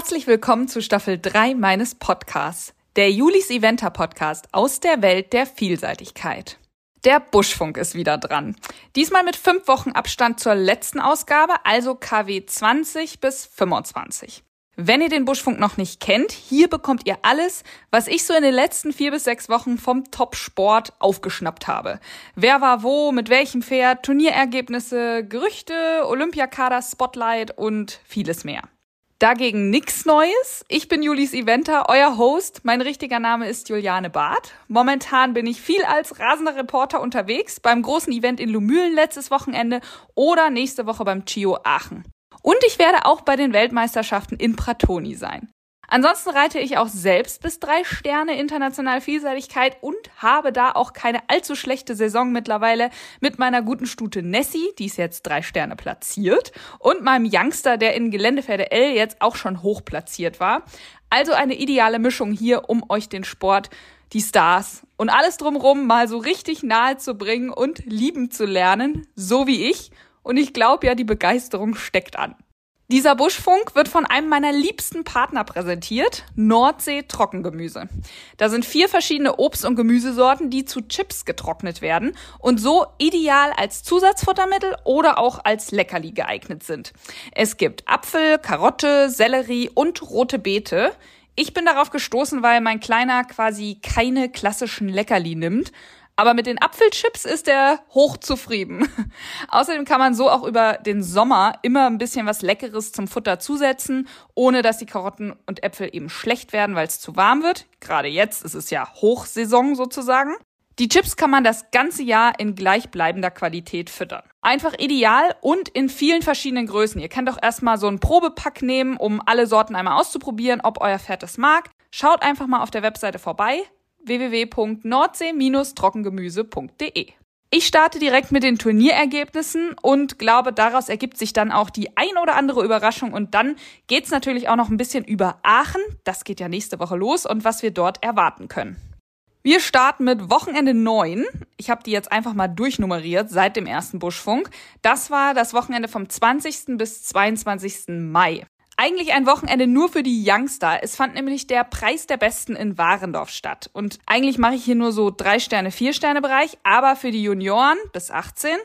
Herzlich willkommen zu Staffel 3 meines Podcasts, der Julis Eventer Podcast aus der Welt der Vielseitigkeit. Der Buschfunk ist wieder dran. Diesmal mit fünf Wochen Abstand zur letzten Ausgabe, also KW 20 bis 25. Wenn ihr den Buschfunk noch nicht kennt, hier bekommt ihr alles, was ich so in den letzten vier bis sechs Wochen vom Top-Sport aufgeschnappt habe. Wer war wo, mit welchem Pferd, Turnierergebnisse, Gerüchte, Olympiakader, Spotlight und vieles mehr. Dagegen nichts Neues. Ich bin Julis Eventer, euer Host. Mein richtiger Name ist Juliane Barth. Momentan bin ich viel als rasender Reporter unterwegs beim großen Event in Lumülen letztes Wochenende oder nächste Woche beim Chio Aachen. Und ich werde auch bei den Weltmeisterschaften in Pratoni sein. Ansonsten reite ich auch selbst bis drei Sterne international Vielseitigkeit und habe da auch keine allzu schlechte Saison mittlerweile mit meiner guten Stute Nessie, die ist jetzt drei Sterne platziert, und meinem Youngster, der in Geländepferde L jetzt auch schon hoch platziert war. Also eine ideale Mischung hier, um euch den Sport die Stars und alles drumrum mal so richtig nahe zu bringen und lieben zu lernen, so wie ich. Und ich glaube ja, die Begeisterung steckt an. Dieser Buschfunk wird von einem meiner liebsten Partner präsentiert, Nordsee Trockengemüse. Da sind vier verschiedene Obst- und Gemüsesorten, die zu Chips getrocknet werden und so ideal als Zusatzfuttermittel oder auch als Leckerli geeignet sind. Es gibt Apfel, Karotte, Sellerie und rote Beete. Ich bin darauf gestoßen, weil mein Kleiner quasi keine klassischen Leckerli nimmt, aber mit den Apfelchips ist er hochzufrieden. Außerdem kann man so auch über den Sommer immer ein bisschen was Leckeres zum Futter zusetzen, ohne dass die Karotten und Äpfel eben schlecht werden, weil es zu warm wird. Gerade jetzt ist es ja Hochsaison sozusagen. Die Chips kann man das ganze Jahr in gleichbleibender Qualität füttern. Einfach ideal und in vielen verschiedenen Größen. Ihr könnt auch erstmal so einen Probepack nehmen, um alle Sorten einmal auszuprobieren, ob euer Pferd es mag. Schaut einfach mal auf der Webseite vorbei www.nordsee-trockengemüse.de. Ich starte direkt mit den Turnierergebnissen und glaube, daraus ergibt sich dann auch die ein oder andere Überraschung. Und dann geht's natürlich auch noch ein bisschen über Aachen. Das geht ja nächste Woche los und was wir dort erwarten können. Wir starten mit Wochenende 9. Ich habe die jetzt einfach mal durchnummeriert seit dem ersten Buschfunk. Das war das Wochenende vom 20. bis 22. Mai eigentlich ein Wochenende nur für die Youngster. Es fand nämlich der Preis der Besten in Warendorf statt. Und eigentlich mache ich hier nur so drei Sterne, vier Sterne Bereich, aber für die Junioren bis 18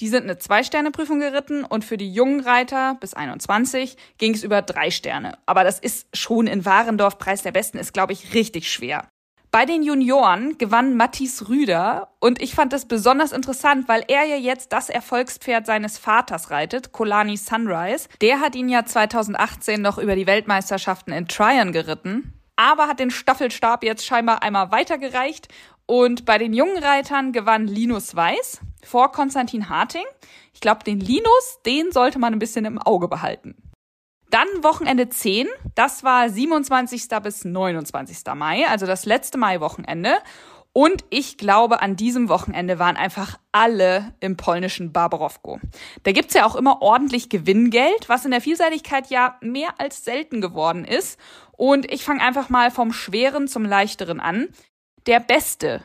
die sind eine Zwei-Sterne-Prüfung geritten und für die jungen Reiter bis 21 ging es über drei Sterne. Aber das ist schon in Warendorf Preis der Besten, ist, glaube ich, richtig schwer. Bei den Junioren gewann Matthias Rüder und ich fand das besonders interessant, weil er ja jetzt das Erfolgspferd seines Vaters reitet, Kolani Sunrise. Der hat ihn ja 2018 noch über die Weltmeisterschaften in Tryon geritten, aber hat den Staffelstab jetzt scheinbar einmal weitergereicht und bei den jungen Reitern gewann Linus Weiß vor Konstantin Harting. Ich glaube, den Linus, den sollte man ein bisschen im Auge behalten. Dann Wochenende 10, das war 27. bis 29. Mai, also das letzte Mai-Wochenende. Und ich glaube, an diesem Wochenende waren einfach alle im polnischen Barbarowko. Da gibt's ja auch immer ordentlich Gewinngeld, was in der Vielseitigkeit ja mehr als selten geworden ist. Und ich fange einfach mal vom Schweren zum Leichteren an. Der beste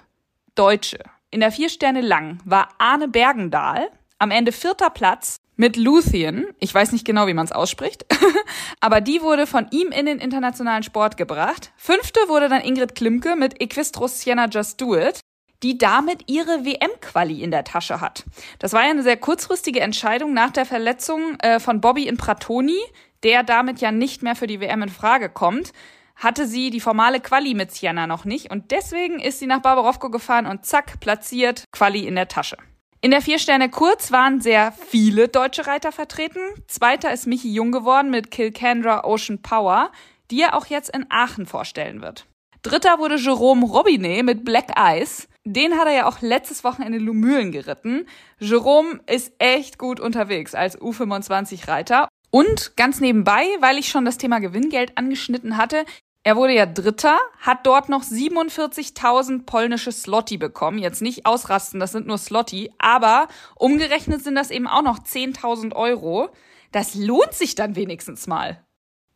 Deutsche in der vier Sterne lang war Arne Bergendahl, am Ende vierter Platz mit Luthien. Ich weiß nicht genau, wie man es ausspricht, aber die wurde von ihm in den internationalen Sport gebracht. Fünfte wurde dann Ingrid Klimke mit Equistros Sienna Just Do It, die damit ihre WM-Quali in der Tasche hat. Das war ja eine sehr kurzfristige Entscheidung nach der Verletzung äh, von Bobby in Pratoni, der damit ja nicht mehr für die WM in Frage kommt hatte sie die formale Quali mit Sienna noch nicht und deswegen ist sie nach Barbarovko gefahren und zack, platziert, Quali in der Tasche. In der Vier-Sterne Kurz waren sehr viele deutsche Reiter vertreten. Zweiter ist Michi Jung geworden mit Kilcandra Ocean Power, die er auch jetzt in Aachen vorstellen wird. Dritter wurde Jerome Robinet mit Black Eyes. Den hat er ja auch letztes Wochenende Lumülen geritten. Jerome ist echt gut unterwegs als U25-Reiter. Und ganz nebenbei, weil ich schon das Thema Gewinngeld angeschnitten hatte, er wurde ja Dritter, hat dort noch 47.000 polnische Slotti bekommen. Jetzt nicht ausrasten, das sind nur Slotti, aber umgerechnet sind das eben auch noch 10.000 Euro. Das lohnt sich dann wenigstens mal.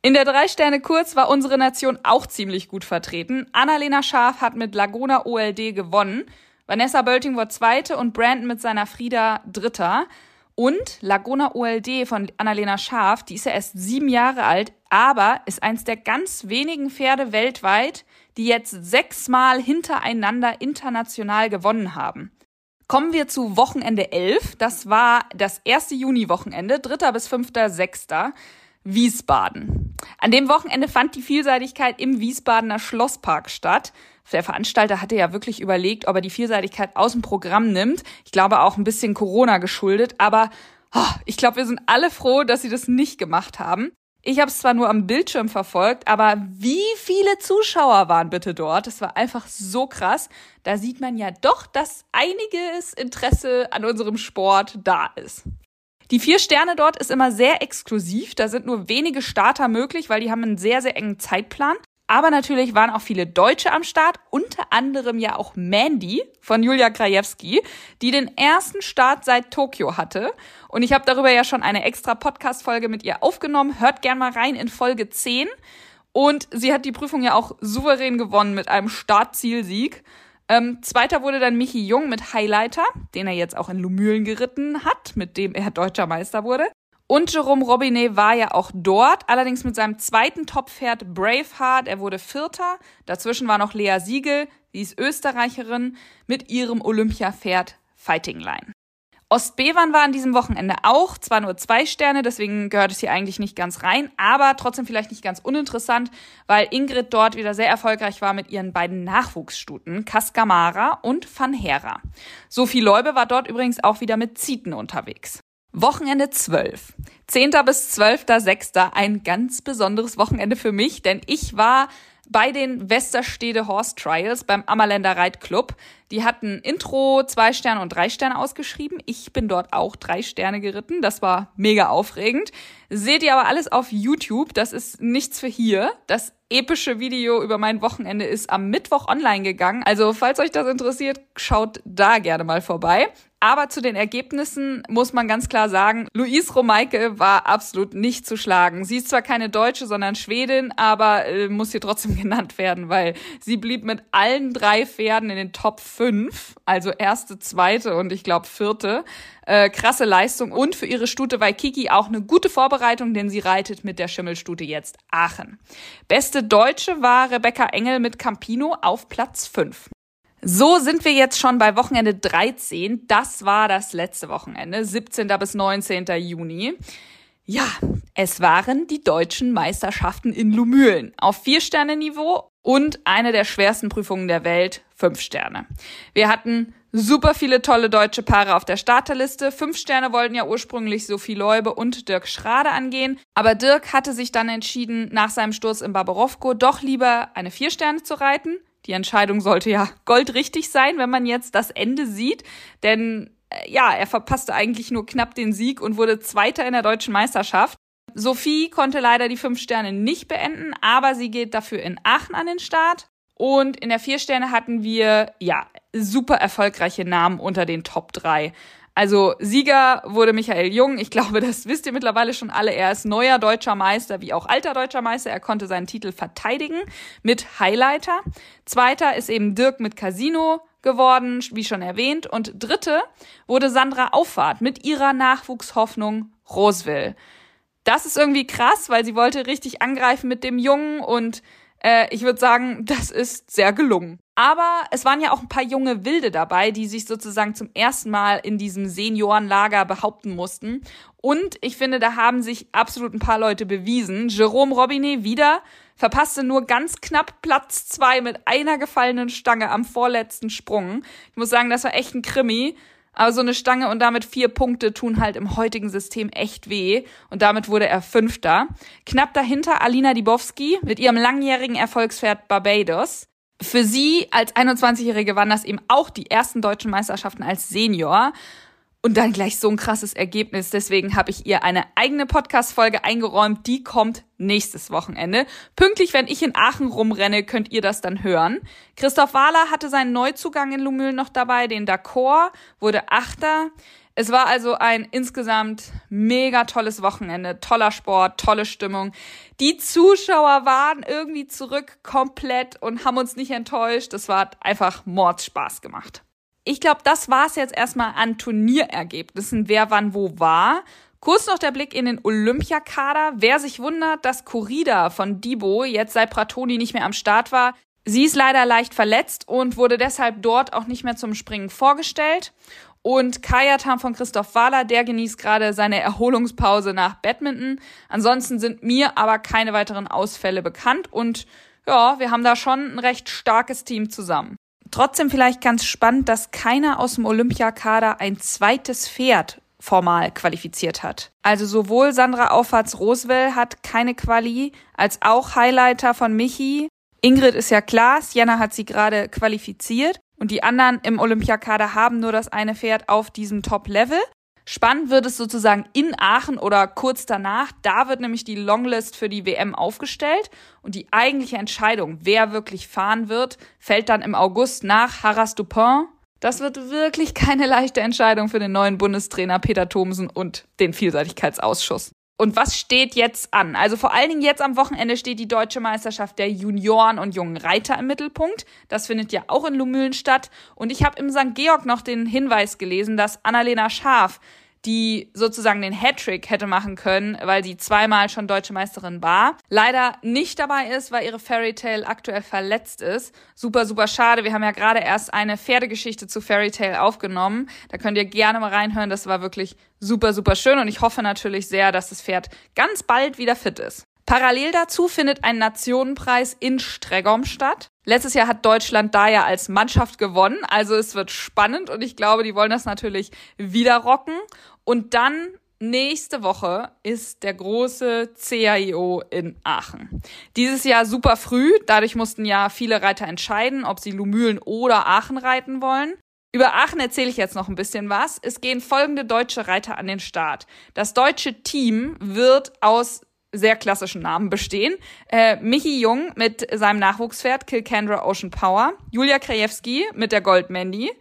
In der Drei-Sterne-Kurz war unsere Nation auch ziemlich gut vertreten. Annalena Scharf hat mit Laguna OLD gewonnen. Vanessa Bölting war Zweite und Brandon mit seiner Frieda Dritter. Und Laguna OLD von Annalena Scharf, die ist ja erst sieben Jahre alt, aber ist eins der ganz wenigen Pferde weltweit, die jetzt sechsmal hintereinander international gewonnen haben. Kommen wir zu Wochenende 11. Das war das erste Juni-Wochenende, 3. bis 5. 6. Wiesbaden. An dem Wochenende fand die Vielseitigkeit im Wiesbadener Schlosspark statt. Der Veranstalter hatte ja wirklich überlegt, ob er die Vielseitigkeit aus dem Programm nimmt. Ich glaube auch ein bisschen Corona geschuldet, aber oh, ich glaube, wir sind alle froh, dass sie das nicht gemacht haben. Ich habe es zwar nur am Bildschirm verfolgt, aber wie viele Zuschauer waren bitte dort? Das war einfach so krass. Da sieht man ja doch, dass einiges Interesse an unserem Sport da ist. Die vier Sterne dort ist immer sehr exklusiv. Da sind nur wenige Starter möglich, weil die haben einen sehr, sehr engen Zeitplan. Aber natürlich waren auch viele Deutsche am Start, unter anderem ja auch Mandy von Julia Krajewski, die den ersten Start seit Tokio hatte. Und ich habe darüber ja schon eine extra Podcast-Folge mit ihr aufgenommen. Hört gern mal rein in Folge 10. Und sie hat die Prüfung ja auch souverän gewonnen mit einem Startzielsieg. Ähm, zweiter wurde dann Michi Jung mit Highlighter, den er jetzt auch in Lumülen geritten hat, mit dem er deutscher Meister wurde. Und Jerome Robinet war ja auch dort, allerdings mit seinem zweiten Toppferd Braveheart. Er wurde Vierter. Dazwischen war noch Lea Siegel, die ist Österreicherin, mit ihrem Olympiapferd Fighting Line. Ostbevern war an diesem Wochenende auch, zwar nur zwei Sterne, deswegen gehört es hier eigentlich nicht ganz rein, aber trotzdem vielleicht nicht ganz uninteressant, weil Ingrid dort wieder sehr erfolgreich war mit ihren beiden Nachwuchsstuten, Cascamara und Van Hera. Sophie Leube war dort übrigens auch wieder mit Zieten unterwegs. Wochenende 12. 10. bis 12.06. Ein ganz besonderes Wochenende für mich, denn ich war bei den Westerstede Horse Trials beim Ammerländer Reitclub. Die hatten Intro, zwei Sterne und drei Sterne ausgeschrieben. Ich bin dort auch drei Sterne geritten. Das war mega aufregend. Seht ihr aber alles auf YouTube. Das ist nichts für hier. Das epische Video über mein Wochenende ist am Mittwoch online gegangen. Also falls euch das interessiert, schaut da gerne mal vorbei. Aber zu den Ergebnissen muss man ganz klar sagen, Louise Romeike war absolut nicht zu schlagen. Sie ist zwar keine Deutsche, sondern Schwedin, aber äh, muss hier trotzdem genannt werden, weil sie blieb mit allen drei Pferden in den Top 5, also erste, zweite und ich glaube vierte. Äh, krasse Leistung und für ihre Stute Waikiki auch eine gute Vorbereitung, denn sie reitet mit der Schimmelstute jetzt Aachen. Beste Deutsche war Rebecca Engel mit Campino auf Platz 5. So sind wir jetzt schon bei Wochenende 13. Das war das letzte Wochenende, 17. bis 19. Juni. Ja, es waren die deutschen Meisterschaften in Lumülen auf Vier-Sterne-Niveau und eine der schwersten Prüfungen der Welt, fünf Sterne. Wir hatten super viele tolle deutsche Paare auf der Starterliste. Fünf Sterne wollten ja ursprünglich Sophie Leube und Dirk Schrade angehen, aber Dirk hatte sich dann entschieden, nach seinem Sturz in Barbarowko doch lieber eine Vier Sterne zu reiten die Entscheidung sollte ja goldrichtig sein, wenn man jetzt das Ende sieht, denn äh, ja, er verpasste eigentlich nur knapp den Sieg und wurde Zweiter in der deutschen Meisterschaft. Sophie konnte leider die fünf Sterne nicht beenden, aber sie geht dafür in Aachen an den Start. Und in der vier Sterne hatten wir, ja, super erfolgreiche Namen unter den Top drei. Also Sieger wurde Michael Jung. Ich glaube, das wisst ihr mittlerweile schon alle. Er ist neuer deutscher Meister wie auch alter deutscher Meister. Er konnte seinen Titel verteidigen mit Highlighter. Zweiter ist eben Dirk mit Casino geworden, wie schon erwähnt. Und dritte wurde Sandra Auffahrt mit ihrer Nachwuchshoffnung Roseville. Das ist irgendwie krass, weil sie wollte richtig angreifen mit dem Jungen und äh, ich würde sagen, das ist sehr gelungen. Aber es waren ja auch ein paar junge Wilde dabei, die sich sozusagen zum ersten Mal in diesem Seniorenlager behaupten mussten. Und ich finde, da haben sich absolut ein paar Leute bewiesen. Jerome Robinet wieder verpasste nur ganz knapp Platz zwei mit einer gefallenen Stange am vorletzten Sprung. Ich muss sagen, das war echt ein Krimi. Aber so eine Stange und damit vier Punkte tun halt im heutigen System echt weh. Und damit wurde er Fünfter. Knapp dahinter Alina Dibowski mit ihrem langjährigen Erfolgspferd Barbados. Für sie als 21-Jährige waren das eben auch die ersten deutschen Meisterschaften als Senior. Und dann gleich so ein krasses Ergebnis. Deswegen habe ich ihr eine eigene Podcast-Folge eingeräumt. Die kommt nächstes Wochenende. Pünktlich, wenn ich in Aachen rumrenne, könnt ihr das dann hören. Christoph Wahler hatte seinen Neuzugang in Lumülen noch dabei, den D'accord, wurde Achter. Es war also ein insgesamt mega tolles Wochenende, toller Sport, tolle Stimmung. Die Zuschauer waren irgendwie zurück komplett und haben uns nicht enttäuscht. Es war einfach Mordspaß gemacht. Ich glaube, das war es jetzt erstmal an Turnierergebnissen, wer wann wo war. Kurz noch der Blick in den Olympiakader. Wer sich wundert, dass Corrida von Dibo jetzt seit Pratoni nicht mehr am Start war, sie ist leider leicht verletzt und wurde deshalb dort auch nicht mehr zum Springen vorgestellt. Und Kajatam von Christoph Wahler, der genießt gerade seine Erholungspause nach Badminton. Ansonsten sind mir aber keine weiteren Ausfälle bekannt und ja, wir haben da schon ein recht starkes Team zusammen. Trotzdem vielleicht ganz spannend, dass keiner aus dem Olympiakader ein zweites Pferd formal qualifiziert hat. Also sowohl Sandra Auffahrts-Roswell hat keine Quali, als auch Highlighter von Michi. Ingrid ist ja klar, Sienna hat sie gerade qualifiziert und die anderen im Olympiakader haben nur das eine Pferd auf diesem Top-Level. Spannend wird es sozusagen in Aachen oder kurz danach. Da wird nämlich die Longlist für die WM aufgestellt und die eigentliche Entscheidung, wer wirklich fahren wird, fällt dann im August nach Harras Dupin. Das wird wirklich keine leichte Entscheidung für den neuen Bundestrainer Peter Thomsen und den Vielseitigkeitsausschuss. Und was steht jetzt an? Also vor allen Dingen jetzt am Wochenende steht die deutsche Meisterschaft der Junioren und jungen Reiter im Mittelpunkt. Das findet ja auch in Lumülen statt. Und ich habe im St. Georg noch den Hinweis gelesen, dass Annalena Schaf die sozusagen den Hattrick hätte machen können, weil sie zweimal schon deutsche Meisterin war. Leider nicht dabei ist, weil ihre Fairy Tale aktuell verletzt ist. Super, super schade. Wir haben ja gerade erst eine Pferdegeschichte zu Fairy Tale aufgenommen. Da könnt ihr gerne mal reinhören. Das war wirklich super, super schön und ich hoffe natürlich sehr, dass das Pferd ganz bald wieder fit ist. Parallel dazu findet ein Nationenpreis in Stregom statt. Letztes Jahr hat Deutschland da ja als Mannschaft gewonnen, also es wird spannend und ich glaube, die wollen das natürlich wieder rocken. Und dann nächste Woche ist der große CAIO in Aachen. Dieses Jahr super früh, dadurch mussten ja viele Reiter entscheiden, ob sie Lumülen oder Aachen reiten wollen. Über Aachen erzähle ich jetzt noch ein bisschen was. Es gehen folgende deutsche Reiter an den Start. Das deutsche Team wird aus sehr klassischen Namen bestehen. Äh, Michi Jung mit seinem Nachwuchspferd Kilkandra Ocean Power, Julia Krajewski mit der Gold Mandy,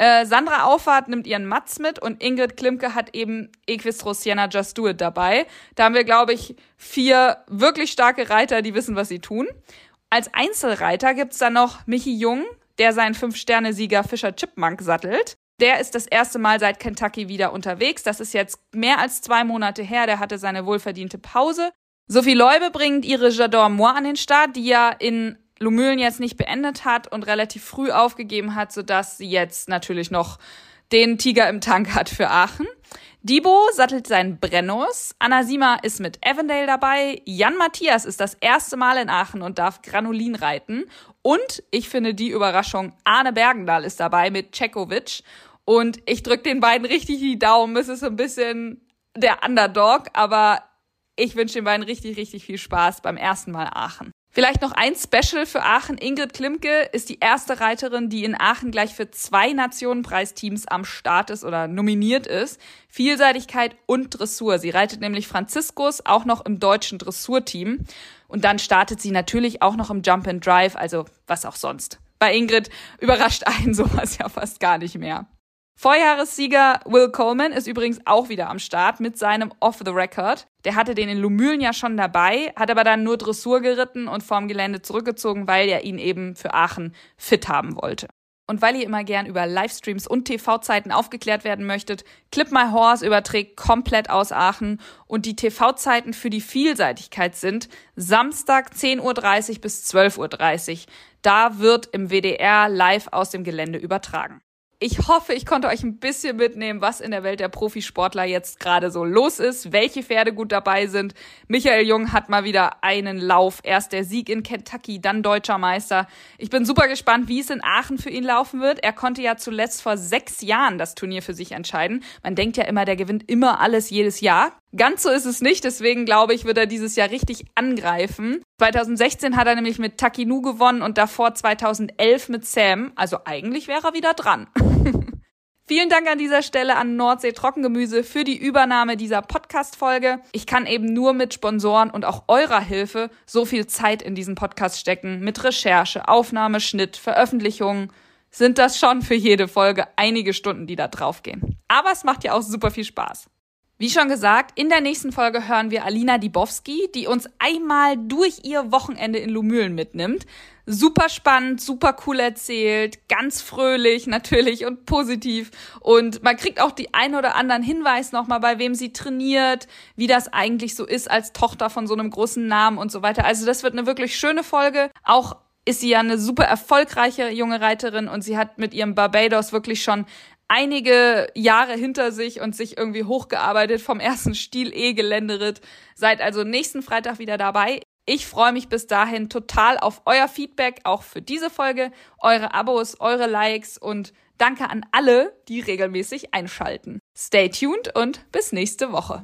äh, Sandra Auffahrt nimmt ihren Matz mit und Ingrid Klimke hat eben Equistros Sienna Just Do It dabei. Da haben wir, glaube ich, vier wirklich starke Reiter, die wissen, was sie tun. Als Einzelreiter gibt's dann noch Michi Jung, der seinen Fünf-Sterne-Sieger Fischer Chipmunk sattelt. Der ist das erste Mal seit Kentucky wieder unterwegs. Das ist jetzt mehr als zwei Monate her. Der hatte seine wohlverdiente Pause. Sophie Leube bringt ihre J'adore Moi an den Start, die ja in Lumülen jetzt nicht beendet hat und relativ früh aufgegeben hat, sodass sie jetzt natürlich noch den Tiger im Tank hat für Aachen. Dibo sattelt seinen Brennus. Anasima ist mit Avondale dabei. Jan Matthias ist das erste Mal in Aachen und darf Granulin reiten. Und ich finde die Überraschung, Arne Bergendahl ist dabei mit Cekovic. Und ich drücke den beiden richtig die Daumen. Es ist so ein bisschen der Underdog, aber ich wünsche den beiden richtig, richtig viel Spaß beim ersten Mal Aachen. Vielleicht noch ein Special für Aachen. Ingrid Klimke ist die erste Reiterin, die in Aachen gleich für zwei Nationenpreisteams am Start ist oder nominiert ist. Vielseitigkeit und Dressur. Sie reitet nämlich Franziskus auch noch im deutschen Dressurteam. Und dann startet sie natürlich auch noch im Jump and Drive, also was auch sonst. Bei Ingrid überrascht einen sowas ja fast gar nicht mehr. Vorjahressieger Will Coleman ist übrigens auch wieder am Start mit seinem Off the Record. Der hatte den in Lumülen ja schon dabei, hat aber dann nur Dressur geritten und vorm Gelände zurückgezogen, weil er ihn eben für Aachen fit haben wollte. Und weil ihr immer gern über Livestreams und TV-Zeiten aufgeklärt werden möchtet, Clip My Horse überträgt komplett aus Aachen und die TV-Zeiten für die Vielseitigkeit sind Samstag 10.30 Uhr bis 12.30 Uhr. Da wird im WDR live aus dem Gelände übertragen. Ich hoffe, ich konnte euch ein bisschen mitnehmen, was in der Welt der Profisportler jetzt gerade so los ist, welche Pferde gut dabei sind. Michael Jung hat mal wieder einen Lauf. Erst der Sieg in Kentucky, dann deutscher Meister. Ich bin super gespannt, wie es in Aachen für ihn laufen wird. Er konnte ja zuletzt vor sechs Jahren das Turnier für sich entscheiden. Man denkt ja immer, der gewinnt immer alles jedes Jahr. Ganz so ist es nicht, deswegen glaube ich, wird er dieses Jahr richtig angreifen. 2016 hat er nämlich mit Takinu gewonnen und davor 2011 mit Sam. Also eigentlich wäre er wieder dran. Vielen Dank an dieser Stelle an Nordsee Trockengemüse für die Übernahme dieser Podcast-Folge. Ich kann eben nur mit Sponsoren und auch eurer Hilfe so viel Zeit in diesen Podcast stecken. Mit Recherche, Aufnahme, Schnitt, Veröffentlichung sind das schon für jede Folge einige Stunden, die da draufgehen. Aber es macht ja auch super viel Spaß. Wie schon gesagt, in der nächsten Folge hören wir Alina Dibowski, die uns einmal durch ihr Wochenende in Lumülen mitnimmt. Super spannend, super cool erzählt, ganz fröhlich natürlich und positiv. Und man kriegt auch die ein oder anderen Hinweis nochmal, bei wem sie trainiert, wie das eigentlich so ist als Tochter von so einem großen Namen und so weiter. Also das wird eine wirklich schöne Folge. Auch ist sie ja eine super erfolgreiche junge Reiterin und sie hat mit ihrem Barbados wirklich schon einige Jahre hinter sich und sich irgendwie hochgearbeitet vom ersten Stil E-Geländeritt. Seid also nächsten Freitag wieder dabei. Ich freue mich bis dahin total auf euer Feedback, auch für diese Folge, eure Abos, eure Likes und danke an alle, die regelmäßig einschalten. Stay tuned und bis nächste Woche.